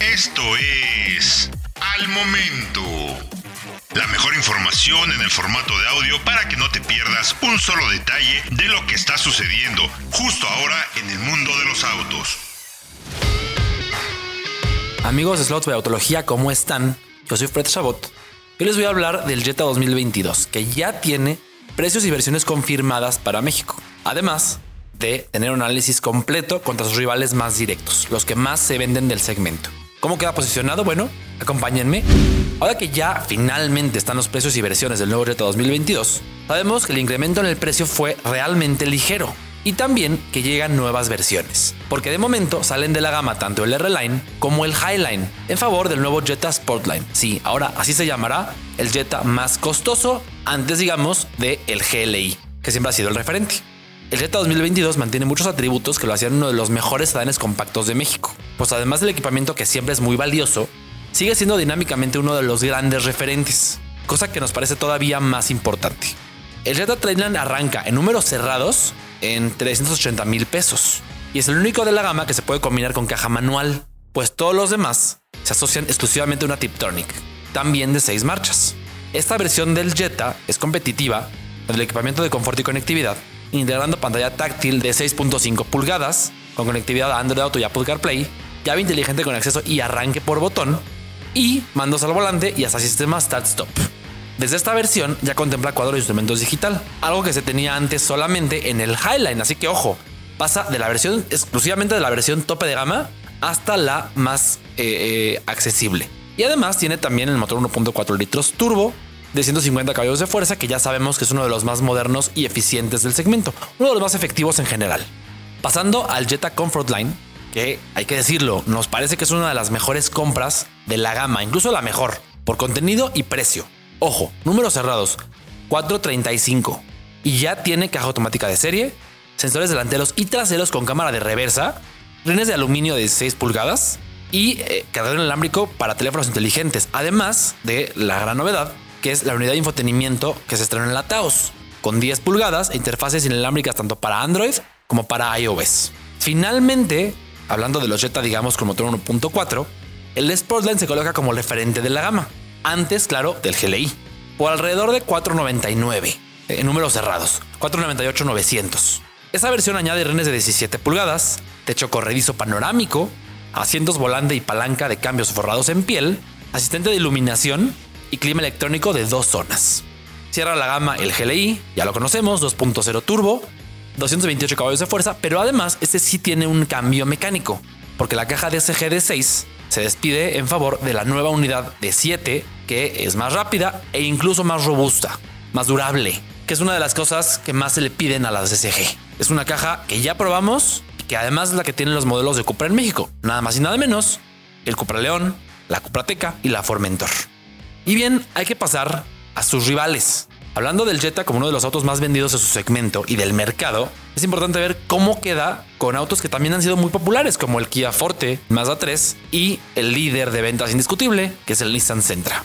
Esto es Al Momento. La mejor información en el formato de audio para que no te pierdas un solo detalle de lo que está sucediendo justo ahora en el mundo de los autos. Amigos de Slots de Autología, ¿cómo están? Yo soy Fred Chabot. Hoy les voy a hablar del Jetta 2022, que ya tiene precios y versiones confirmadas para México. Además de tener un análisis completo contra sus rivales más directos, los que más se venden del segmento. ¿Cómo queda posicionado? Bueno, acompáñenme. Ahora que ya finalmente están los precios y versiones del nuevo Jetta 2022, sabemos que el incremento en el precio fue realmente ligero y también que llegan nuevas versiones, porque de momento salen de la gama tanto el R-Line como el Highline en favor del nuevo Jetta Sportline. Sí, ahora así se llamará el Jetta más costoso antes digamos de el GLI, que siempre ha sido el referente. El Jetta 2022 mantiene muchos atributos que lo hacían uno de los mejores sedanes compactos de México, pues además del equipamiento que siempre es muy valioso, sigue siendo dinámicamente uno de los grandes referentes, cosa que nos parece todavía más importante. El Jetta Trailline arranca en números cerrados en 380 mil pesos y es el único de la gama que se puede combinar con caja manual, pues todos los demás se asocian exclusivamente a una Tiptronic, también de 6 marchas. Esta versión del Jetta es competitiva con el equipamiento de confort y conectividad integrando pantalla táctil de 6.5 pulgadas con conectividad a Android Auto y Apple CarPlay, llave inteligente con acceso y arranque por botón y mandos al volante y hasta sistema Start-Stop. Desde esta versión ya contempla cuadro de instrumentos digital, algo que se tenía antes solamente en el Highline, así que ojo, pasa de la versión exclusivamente de la versión tope de gama hasta la más eh, eh, accesible. Y además tiene también el motor 1.4 litros turbo de 150 caballos de fuerza, que ya sabemos que es uno de los más modernos y eficientes del segmento, uno de los más efectivos en general. Pasando al Jetta Comfort Line, que hay que decirlo, nos parece que es una de las mejores compras de la gama, incluso la mejor, por contenido y precio. Ojo, números cerrados, 435. Y ya tiene caja automática de serie, sensores delanteros y traseros con cámara de reversa, rines de aluminio de 16 pulgadas y eh, cargador inalámbrico para teléfonos inteligentes, además de la gran novedad que es la unidad de infotenimiento que se estrenó en la Taos, con 10 pulgadas e interfaces inalámbricas tanto para Android como para iOS. Finalmente, hablando de los Jetta, digamos, con motor 1.4, el Sportline se coloca como referente de la gama, antes, claro, del GLI, por alrededor de 499, en números cerrados, 498-900. Esa versión añade renes de 17 pulgadas, techo corredizo panorámico, asientos volante y palanca de cambios forrados en piel, asistente de iluminación y clima electrónico de dos zonas. Cierra la gama el GLI, ya lo conocemos, 2.0 turbo, 228 caballos de fuerza, pero además este sí tiene un cambio mecánico, porque la caja DSG de 6 se despide en favor de la nueva unidad de 7, que es más rápida e incluso más robusta, más durable, que es una de las cosas que más se le piden a las DSG. Es una caja que ya probamos y que además es la que tienen los modelos de Cupra en México, nada más y nada menos, el Cupra León, la Cupra Teca y la Formentor. Y bien, hay que pasar a sus rivales. Hablando del Jetta como uno de los autos más vendidos de su segmento y del mercado, es importante ver cómo queda con autos que también han sido muy populares, como el Kia Forte, Mazda 3 y el líder de ventas indiscutible, que es el Nissan Sentra.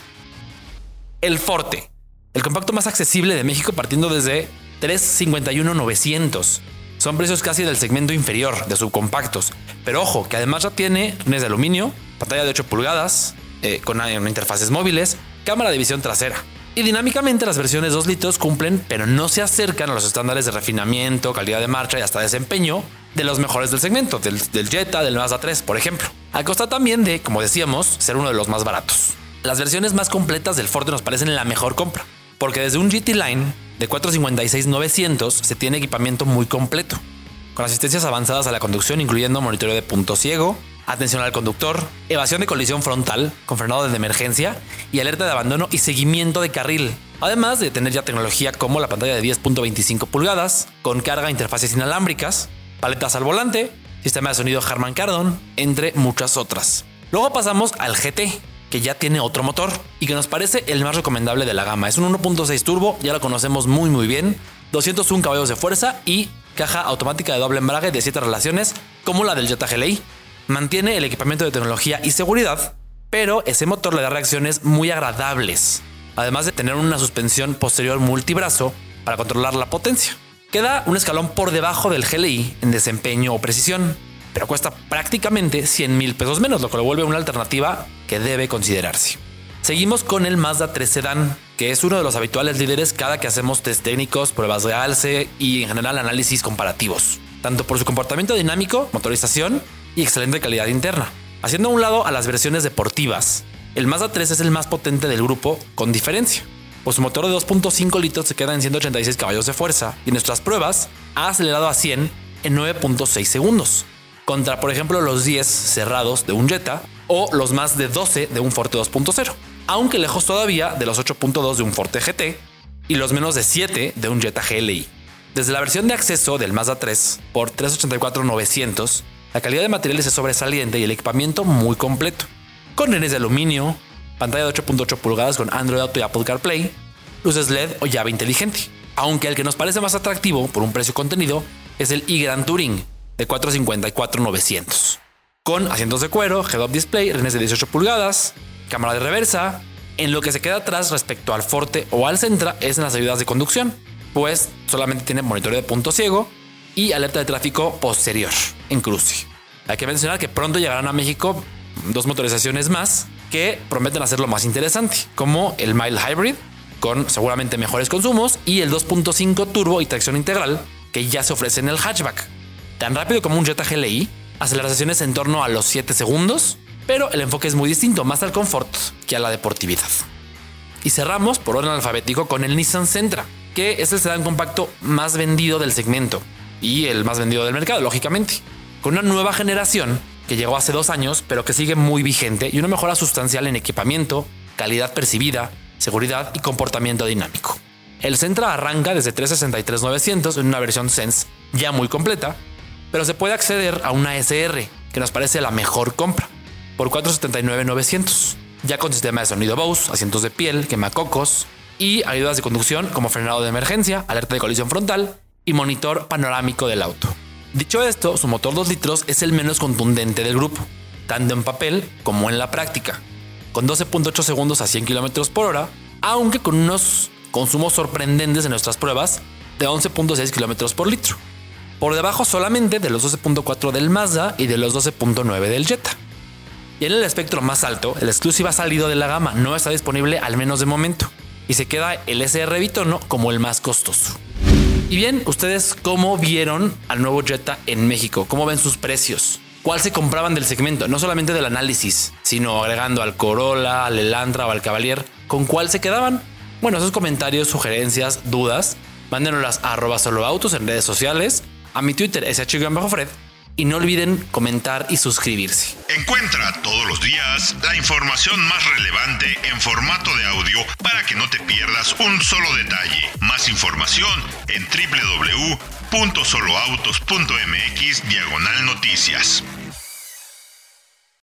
El Forte, el compacto más accesible de México partiendo desde 351,900. Son precios casi del segmento inferior de subcompactos, pero ojo, que además ya tiene rines de aluminio, pantalla de 8 pulgadas, eh, con interfaces móviles, cámara de visión trasera. Y dinámicamente las versiones 2 litros cumplen, pero no se acercan a los estándares de refinamiento, calidad de marcha y hasta desempeño de los mejores del segmento, del, Jetta, del Mazda 3, por ejemplo. A costa también de, como decíamos, ser uno de los más baratos. Las versiones más completas del Forte nos parecen la mejor compra, porque desde un GT Line de 456-900 se tiene equipamiento muy completo, con asistencias avanzadas a la conducción incluyendo monitoreo de punto ciego, atención al conductor, evasión de colisión frontal con frenado de emergencia y alerta de abandono y seguimiento de carril. Además de tener ya tecnología como la pantalla de 10.25 pulgadas, con carga e interfaces inalámbricas, paletas al volante, sistema de sonido Harman Kardon, entre muchas otras. Luego pasamos al GT, que ya tiene otro motor y que nos parece el más recomendable de la gama. Es un 1.6 turbo, ya lo conocemos muy muy bien, 201 caballos de fuerza y caja automática de doble embrague de 7 relaciones como la del Jetta GLI mantiene el equipamiento de tecnología y seguridad, pero ese motor le da reacciones muy agradables, además de tener una suspensión posterior multibrazo para controlar la potencia. Queda un escalón por debajo del GLI en desempeño o precisión, pero cuesta prácticamente 100 mil pesos menos, lo que lo vuelve una alternativa que debe considerarse. Seguimos con el Mazda 3 Sedan, que es uno de los habituales líderes cada que hacemos test técnicos, pruebas de alce y en general análisis comparativos, tanto por su comportamiento dinámico, motorización y excelente calidad interna. Haciendo a un lado a las versiones deportivas, el Mazda 3 es el más potente del grupo con diferencia, pues su motor de 2.5 litros se queda en 186 caballos de fuerza y en nuestras pruebas ha acelerado a 100 en 9.6 segundos, contra por ejemplo los 10 cerrados de un Jetta o los más de 12 de un Forte 2.0, aunque lejos todavía de los 8.2 de un Forte GT y los menos de 7 de un Jetta GLI. Desde la versión de acceso del Mazda 3 por 384-900, la calidad de materiales es sobresaliente y el equipamiento muy completo, con renes de aluminio, pantalla de 8.8 pulgadas con Android Auto y Apple CarPlay, luces LED o llave inteligente. Aunque el que nos parece más atractivo por un precio contenido es el e-Gran Touring de 454-900, con asientos de cuero, head-up display, renes de 18 pulgadas, cámara de reversa. En lo que se queda atrás respecto al Forte o al Centra es en las ayudas de conducción, pues solamente tiene monitoreo de punto ciego y alerta de tráfico posterior en cruce. Hay que mencionar que pronto llegarán a México dos motorizaciones más que prometen hacerlo más interesante, como el Mile Hybrid, con seguramente mejores consumos, y el 2.5 turbo y tracción integral, que ya se ofrece en el hatchback. Tan rápido como un Jetta GLI, aceleraciones en torno a los 7 segundos, pero el enfoque es muy distinto, más al confort que a la deportividad. Y cerramos por orden alfabético con el Nissan Sentra, que es el sedán compacto más vendido del segmento y el más vendido del mercado, lógicamente, con una nueva generación que llegó hace dos años, pero que sigue muy vigente y una mejora sustancial en equipamiento, calidad percibida, seguridad y comportamiento dinámico. El Sentra arranca desde 363.900 en una versión Sense ya muy completa, pero se puede acceder a una SR, que nos parece la mejor compra, por 479.900, ya con sistema de sonido Bose, asientos de piel, quemacocos y ayudas de conducción como frenado de emergencia, alerta de colisión frontal y monitor panorámico del auto. Dicho esto, su motor 2 litros es el menos contundente del grupo, tanto en papel como en la práctica, con 12.8 segundos a 100 km por hora, aunque con unos consumos sorprendentes en nuestras pruebas de 11.6 km por litro, por debajo solamente de los 12.4 del Mazda y de los 12.9 del Jetta. Y en el espectro más alto, el Exclusive ha salido de la gama, no está disponible al menos de momento, y se queda el SR Bitono como el más costoso. Y bien, ¿ustedes cómo vieron al nuevo Jetta en México? ¿Cómo ven sus precios? ¿Cuál se compraban del segmento? No solamente del análisis, sino agregando al Corolla, al Elantra o al Cavalier. ¿Con cuál se quedaban? Bueno, esos comentarios, sugerencias, dudas, mándenoslas a arroba solo autos en redes sociales, a mi Twitter sh-fred y no olviden comentar y suscribirse. Encuentra todos los días la información más relevante en formato de audio para que no te pierdas un solo detalle. Más información en www.soloautos.mx diagonal noticias.